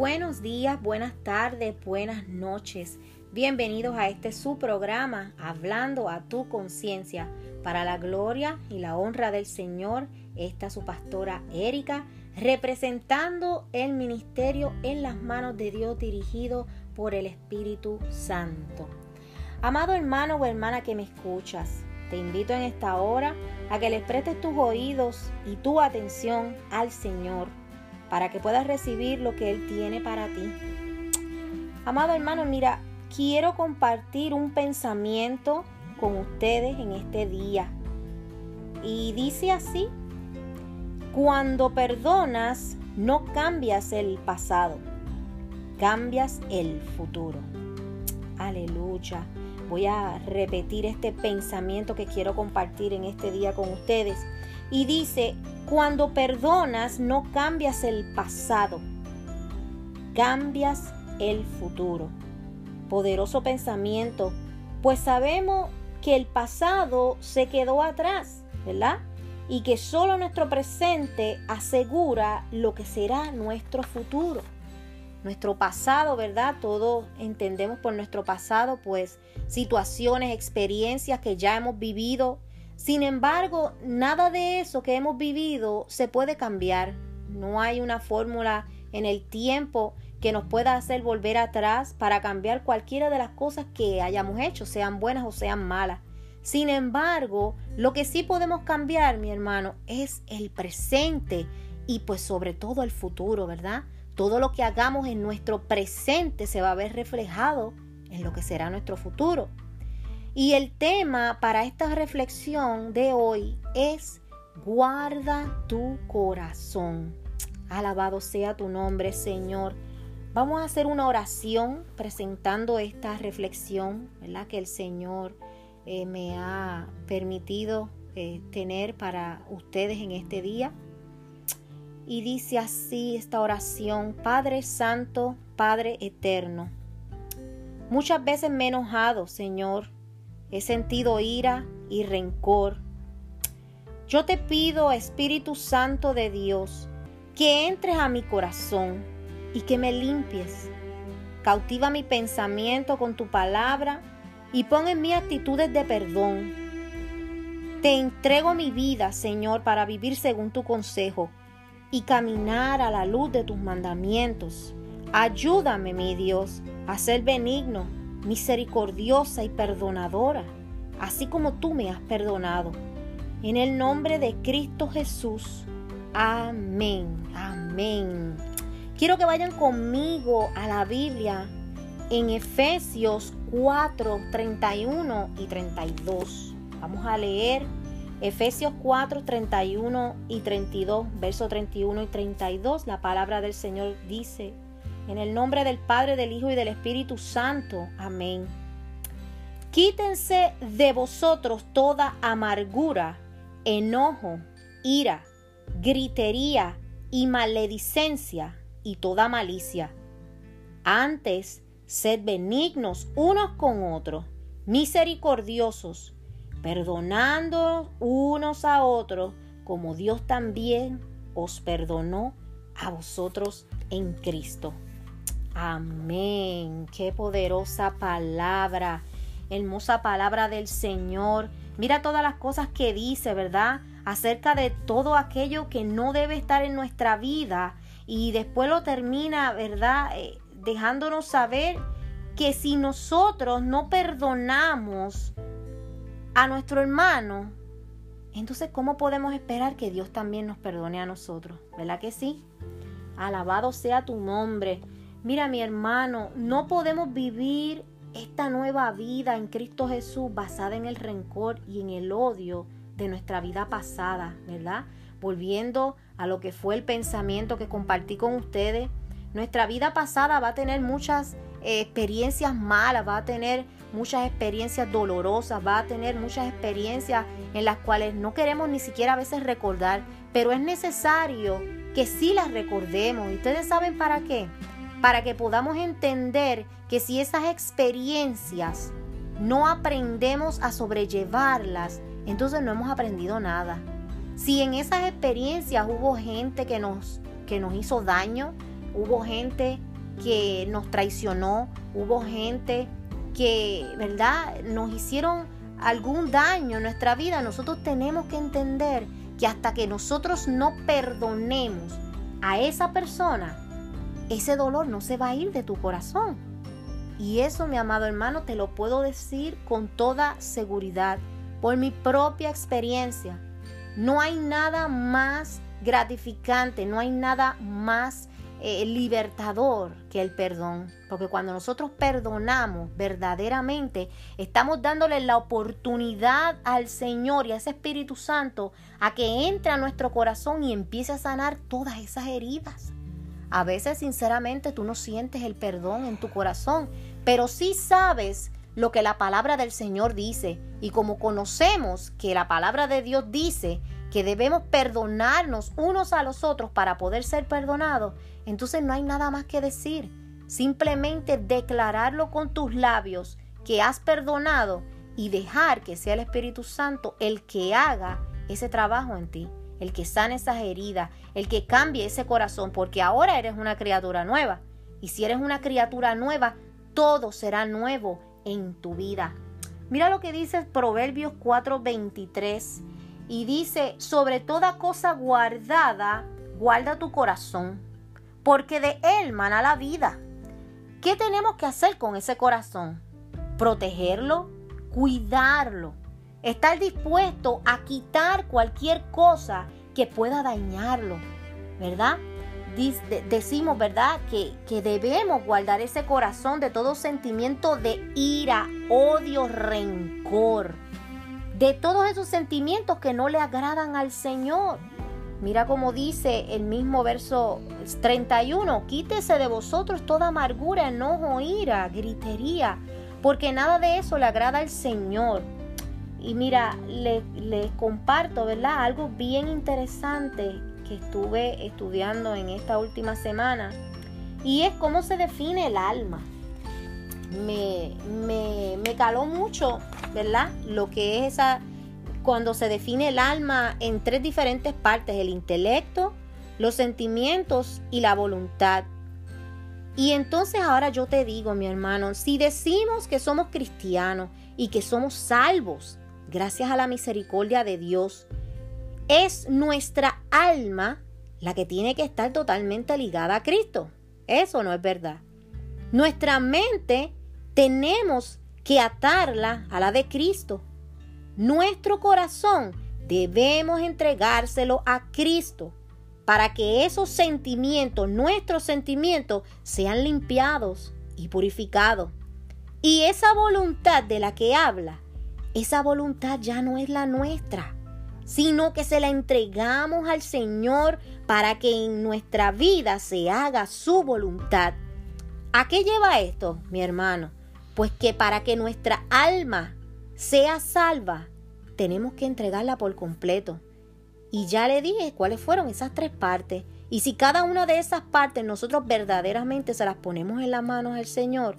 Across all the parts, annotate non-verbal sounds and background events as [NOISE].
buenos días, buenas tardes, buenas noches. Bienvenidos a este su programa, Hablando a tu conciencia. Para la gloria y la honra del Señor, está su pastora Erika, representando el ministerio en las manos de Dios dirigido por el Espíritu Santo. Amado hermano o hermana que me escuchas, te invito en esta hora a que le prestes tus oídos y tu atención al Señor para que puedas recibir lo que Él tiene para ti. Amado hermano, mira, quiero compartir un pensamiento con ustedes en este día. Y dice así, cuando perdonas, no cambias el pasado, cambias el futuro. Aleluya. Voy a repetir este pensamiento que quiero compartir en este día con ustedes. Y dice, cuando perdonas no cambias el pasado, cambias el futuro. Poderoso pensamiento, pues sabemos que el pasado se quedó atrás, ¿verdad? Y que solo nuestro presente asegura lo que será nuestro futuro. Nuestro pasado, ¿verdad? Todos entendemos por nuestro pasado, pues situaciones, experiencias que ya hemos vivido. Sin embargo, nada de eso que hemos vivido se puede cambiar. No hay una fórmula en el tiempo que nos pueda hacer volver atrás para cambiar cualquiera de las cosas que hayamos hecho, sean buenas o sean malas. Sin embargo, lo que sí podemos cambiar, mi hermano, es el presente y pues sobre todo el futuro, ¿verdad? Todo lo que hagamos en nuestro presente se va a ver reflejado en lo que será nuestro futuro. Y el tema para esta reflexión de hoy es guarda tu corazón. Alabado sea tu nombre, Señor. Vamos a hacer una oración presentando esta reflexión, ¿verdad? Que el Señor eh, me ha permitido eh, tener para ustedes en este día. Y dice así esta oración, Padre Santo, Padre Eterno. Muchas veces me he enojado, Señor. He sentido ira y rencor. Yo te pido, Espíritu Santo de Dios, que entres a mi corazón y que me limpies. Cautiva mi pensamiento con tu palabra y pon en mí actitudes de perdón. Te entrego mi vida, Señor, para vivir según tu consejo y caminar a la luz de tus mandamientos. Ayúdame, mi Dios, a ser benigno, misericordiosa y perdonadora, así como tú me has perdonado. En el nombre de Cristo Jesús. Amén. Amén. Quiero que vayan conmigo a la Biblia en Efesios 4, 31 y 32. Vamos a leer Efesios 4, 31 y 32, verso 31 y 32. La palabra del Señor dice, en el nombre del Padre, del Hijo y del Espíritu Santo. Amén. Quítense de vosotros toda amargura, enojo, ira, gritería y maledicencia y toda malicia. Antes, sed benignos unos con otros, misericordiosos, perdonando unos a otros, como Dios también os perdonó a vosotros en Cristo. Amén. Qué poderosa palabra. Hermosa palabra del Señor. Mira todas las cosas que dice, ¿verdad? Acerca de todo aquello que no debe estar en nuestra vida y después lo termina, ¿verdad? Eh, dejándonos saber que si nosotros no perdonamos a nuestro hermano, entonces ¿cómo podemos esperar que Dios también nos perdone a nosotros? ¿Verdad que sí? Alabado sea tu nombre. Mira mi hermano, no podemos vivir esta nueva vida en Cristo Jesús basada en el rencor y en el odio de nuestra vida pasada, ¿verdad? volviendo a lo que fue el pensamiento que compartí con ustedes, nuestra vida pasada va a tener muchas eh, experiencias malas, va a tener muchas experiencias dolorosas, va a tener muchas experiencias en las cuales no queremos ni siquiera a veces recordar, pero es necesario que sí las recordemos. ¿Y ustedes saben para qué? Para que podamos entender que si esas experiencias no aprendemos a sobrellevarlas, entonces no hemos aprendido nada. Si en esas experiencias hubo gente que nos, que nos hizo daño, hubo gente que nos traicionó, hubo gente que, ¿verdad?, nos hicieron algún daño en nuestra vida. Nosotros tenemos que entender que hasta que nosotros no perdonemos a esa persona, ese dolor no se va a ir de tu corazón. Y eso, mi amado hermano, te lo puedo decir con toda seguridad, por mi propia experiencia. No hay nada más gratificante, no hay nada más eh, libertador que el perdón. Porque cuando nosotros perdonamos verdaderamente, estamos dándole la oportunidad al Señor y a ese Espíritu Santo a que entre a nuestro corazón y empiece a sanar todas esas heridas. A veces, sinceramente, tú no sientes el perdón en tu corazón, pero sí sabes lo que la palabra del Señor dice. Y como conocemos que la palabra de Dios dice que debemos perdonarnos unos a los otros para poder ser perdonados, entonces no hay nada más que decir. Simplemente declararlo con tus labios que has perdonado y dejar que sea el Espíritu Santo el que haga ese trabajo en ti, el que sane esas heridas, el que cambie ese corazón, porque ahora eres una criatura nueva. Y si eres una criatura nueva, todo será nuevo en tu vida. Mira lo que dice Proverbios 4:23 y dice, sobre toda cosa guardada, guarda tu corazón, porque de él mana la vida. ¿Qué tenemos que hacer con ese corazón? Protegerlo, cuidarlo, estar dispuesto a quitar cualquier cosa que pueda dañarlo, ¿verdad? decimos, ¿verdad? Que, que debemos guardar ese corazón de todo sentimiento de ira, odio, rencor de todos esos sentimientos que no le agradan al Señor. Mira como dice el mismo verso 31, quítese de vosotros toda amargura, enojo, ira, gritería, porque nada de eso le agrada al Señor. Y mira, les le comparto, ¿verdad? Algo bien interesante que estuve estudiando en esta última semana, y es cómo se define el alma. Me, me, me caló mucho ¿verdad? Lo que es esa, cuando se define el alma en tres diferentes partes, el intelecto, los sentimientos y la voluntad. Y entonces ahora yo te digo, mi hermano, si decimos que somos cristianos y que somos salvos, gracias a la misericordia de Dios, es nuestra alma la que tiene que estar totalmente ligada a Cristo. Eso no es verdad. Nuestra mente tenemos que atarla a la de Cristo. Nuestro corazón debemos entregárselo a Cristo para que esos sentimientos, nuestros sentimientos, sean limpiados y purificados. Y esa voluntad de la que habla, esa voluntad ya no es la nuestra, sino que se la entregamos al Señor para que en nuestra vida se haga su voluntad. ¿A qué lleva esto, mi hermano? Pues que para que nuestra alma sea salva, tenemos que entregarla por completo. Y ya le dije cuáles fueron esas tres partes. Y si cada una de esas partes nosotros verdaderamente se las ponemos en las manos del Señor,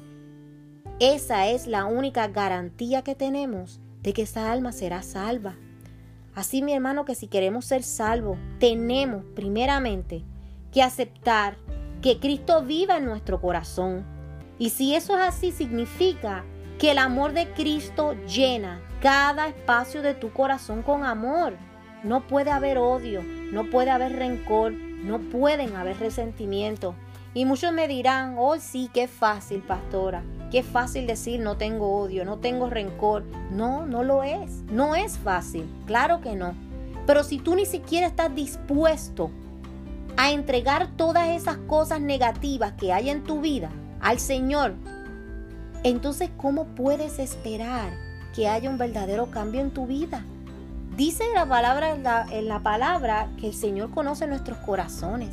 esa es la única garantía que tenemos de que esa alma será salva. Así mi hermano que si queremos ser salvos, tenemos primeramente que aceptar que Cristo viva en nuestro corazón, y si eso es así, significa que el amor de Cristo llena cada espacio de tu corazón con amor. No puede haber odio, no puede haber rencor, no pueden haber resentimiento. Y muchos me dirán, oh sí, qué fácil, pastora, qué fácil decir no tengo odio, no tengo rencor. No, no lo es, no es fácil, claro que no. Pero si tú ni siquiera estás dispuesto a entregar todas esas cosas negativas que hay en tu vida, al Señor, entonces ¿cómo puedes esperar que haya un verdadero cambio en tu vida? Dice la palabra en la, palabra que el Señor conoce nuestros corazones.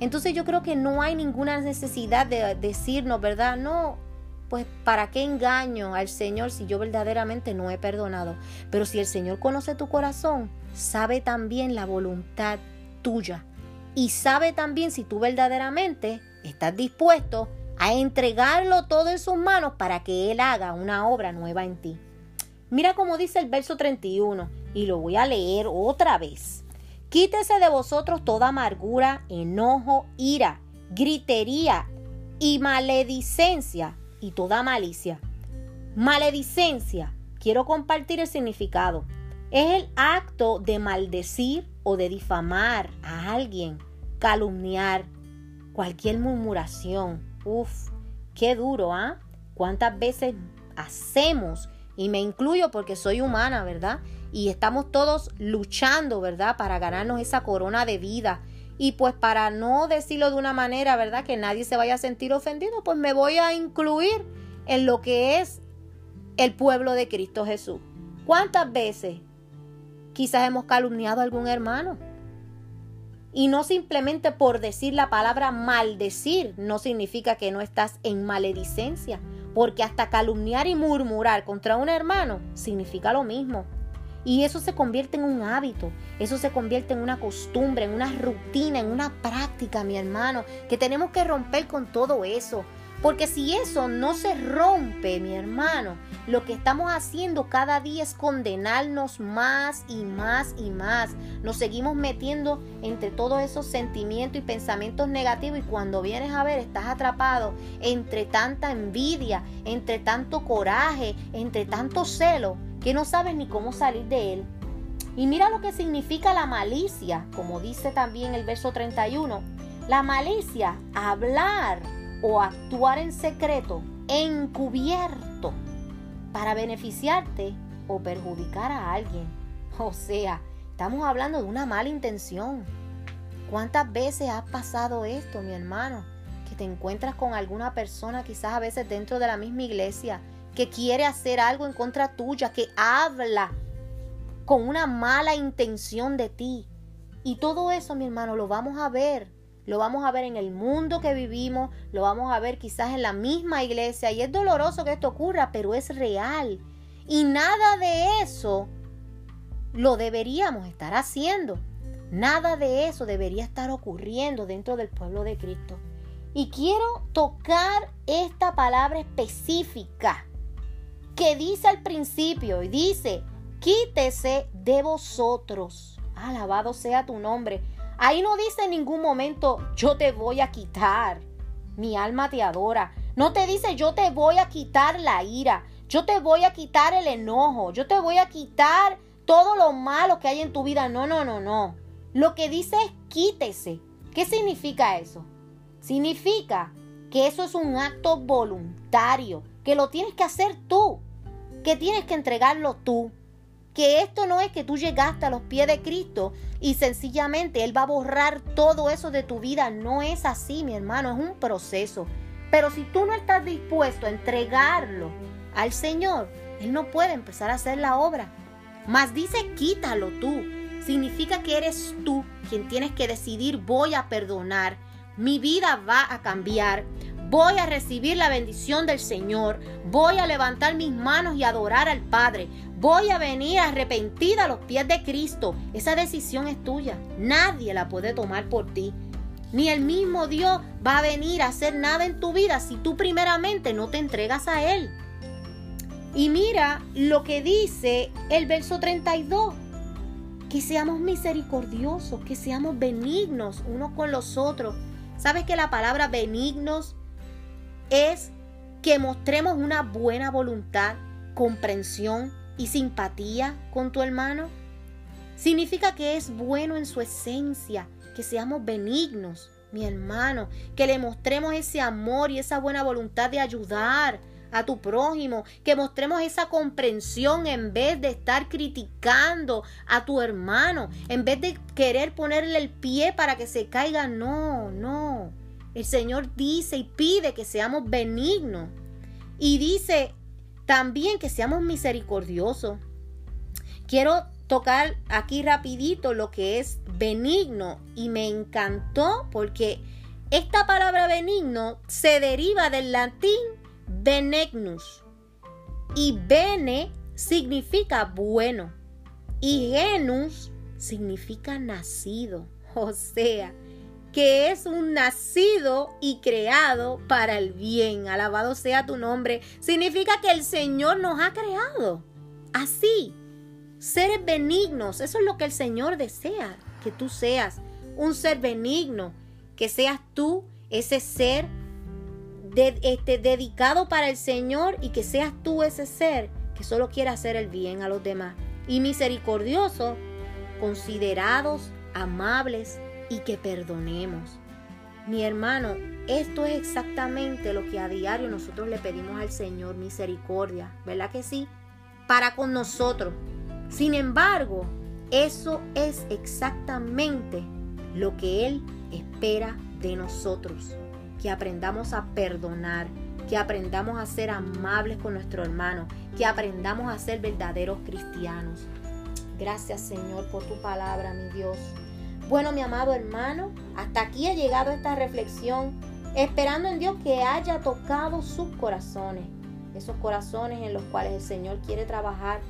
Entonces yo creo que no hay ninguna necesidad de decirnos, ¿verdad? No, pues ¿para qué engaño al Señor si yo verdaderamente no he perdonado? Pero si el Señor conoce tu corazón, sabe también la voluntad tuya. Y sabe también si tú verdaderamente estás dispuesto a entregarlo todo en sus manos para que Él haga una obra nueva en ti. Mira cómo dice el verso 31 y lo voy a leer otra vez. Quítese de vosotros toda amargura, enojo, ira, gritería y maledicencia y toda malicia. Maledicencia, quiero compartir el significado. Es el acto de maldecir o de difamar a alguien, calumniar, cualquier murmuración. Uf, qué duro, ¿ah? ¿Cuántas veces hacemos? Y me incluyo porque soy humana, ¿verdad? Y estamos todos luchando, ¿verdad? Para ganarnos esa corona de vida. Y pues para no decirlo de una manera, ¿verdad? Que nadie se vaya a sentir ofendido, pues me voy a incluir en lo que es el pueblo de Cristo Jesús. ¿Cuántas veces quizás hemos calumniado a algún hermano? Y no simplemente por decir la palabra maldecir, no significa que no estás en maledicencia, porque hasta calumniar y murmurar contra un hermano significa lo mismo. Y eso se convierte en un hábito, eso se convierte en una costumbre, en una rutina, en una práctica, mi hermano, que tenemos que romper con todo eso. Porque si eso no se rompe, mi hermano, lo que estamos haciendo cada día es condenarnos más y más y más. Nos seguimos metiendo entre todos esos sentimientos y pensamientos negativos y cuando vienes a ver estás atrapado entre tanta envidia, entre tanto coraje, entre tanto celo, que no sabes ni cómo salir de él. Y mira lo que significa la malicia, como dice también el verso 31. La malicia, hablar o actuar en secreto, encubierto, para beneficiarte o perjudicar a alguien. [LAUGHS] O sea, estamos hablando de una mala intención. ¿Cuántas veces has pasado esto, mi hermano? Que te encuentras con alguna persona, quizás a veces dentro de la misma iglesia, que quiere hacer algo en contra tuya, que habla con una mala intención de ti. Y todo eso, mi hermano, lo vamos a ver lo vamos a ver en el mundo que vivimos, lo vamos a ver quizás en la misma iglesia y es doloroso que esto ocurra, pero es real. Y nada de eso lo deberíamos estar haciendo. Nada de eso debería estar ocurriendo dentro del pueblo de Cristo. Y quiero tocar esta palabra específica que dice al principio y dice, quítese de vosotros. Alabado sea tu nombre. Ahí no dice en ningún momento, yo te voy a quitar. Mi alma te adora. No te dice, yo te voy a quitar la ira. Yo te voy a quitar el enojo. Yo te voy a quitar todo lo malo que hay en tu vida. No, no, no, no. Lo que dice es quítese. ¿Qué significa eso? Significa que eso es un acto voluntario, que lo tienes que hacer tú, que tienes que entregarlo tú que esto no es que tú llegaste a los pies de Cristo y sencillamente Él va a borrar todo eso de tu vida. No es así, mi hermano, es un proceso. Pero si tú no estás dispuesto a entregarlo al Señor, Él no puede empezar a hacer la obra. Mas dice, quítalo tú. Significa que eres tú quien tienes que decidir, voy a perdonar, mi vida va a cambiar, Voy a recibir la bendición del Señor. Voy a levantar mis manos y adorar al Padre. Voy a venir arrepentida a los pies de Cristo. Esa decisión es tuya. Nadie la puede tomar por ti. Ni el mismo Dios va a venir a hacer nada en tu vida si tú primeramente no te entregas a Él. Y mira lo que dice el verso 32. Que seamos misericordiosos, que seamos benignos unos con los otros. ¿Sabes que la palabra benignos es que mostremos una buena voluntad, comprensión y simpatía con tu hermano. Significa que es bueno en su esencia, que seamos benignos, mi hermano, que le mostremos ese amor y esa buena voluntad de ayudar a tu prójimo, que mostremos esa comprensión en vez de estar criticando a tu hermano, en vez de querer ponerle el pie para que se caiga. No, no. El Señor dice y pide que seamos benignos. Y dice también que seamos misericordiosos. Quiero tocar aquí rapidito lo que es benigno y me encantó porque esta palabra benigno se deriva del latín benignus y bene significa bueno y genus significa nacido, o sea, que es un nacido y creado para el bien. Alabado sea tu nombre. Significa que el Señor nos ha creado. Así. Seres benignos. Eso es lo que el Señor desea. Que tú seas un ser benigno. Que seas tú ese ser este, dedicado para el Señor y que seas tú ese ser que solo quiere hacer el bien a los demás. Y misericordioso, considerados, amables y que perdonemos. Mi hermano, esto es exactamente lo que a diario nosotros le pedimos al Señor, misericordia, ¿verdad que sí? Para con nosotros. Sin embargo, eso es exactamente lo que Él espera de nosotros. Que aprendamos a perdonar, que aprendamos a ser amables con nuestro hermano, que aprendamos a ser verdaderos cristianos. Gracias Señor por tu palabra, mi Dios. Bueno, mi amado hermano, hasta aquí ha llegado esta reflexión, esperando en Dios que haya tocado sus corazones, esos corazones en los cuales el Señor quiere trabajar.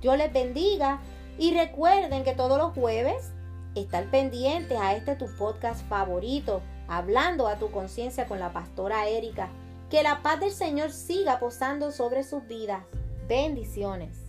Dios les bendiga y recuerden que todos los jueves estar pendientes a este tu podcast favorito, hablando a tu conciencia con la pastora Erika. Que la paz del Señor siga posando sobre sus vidas. Bendiciones.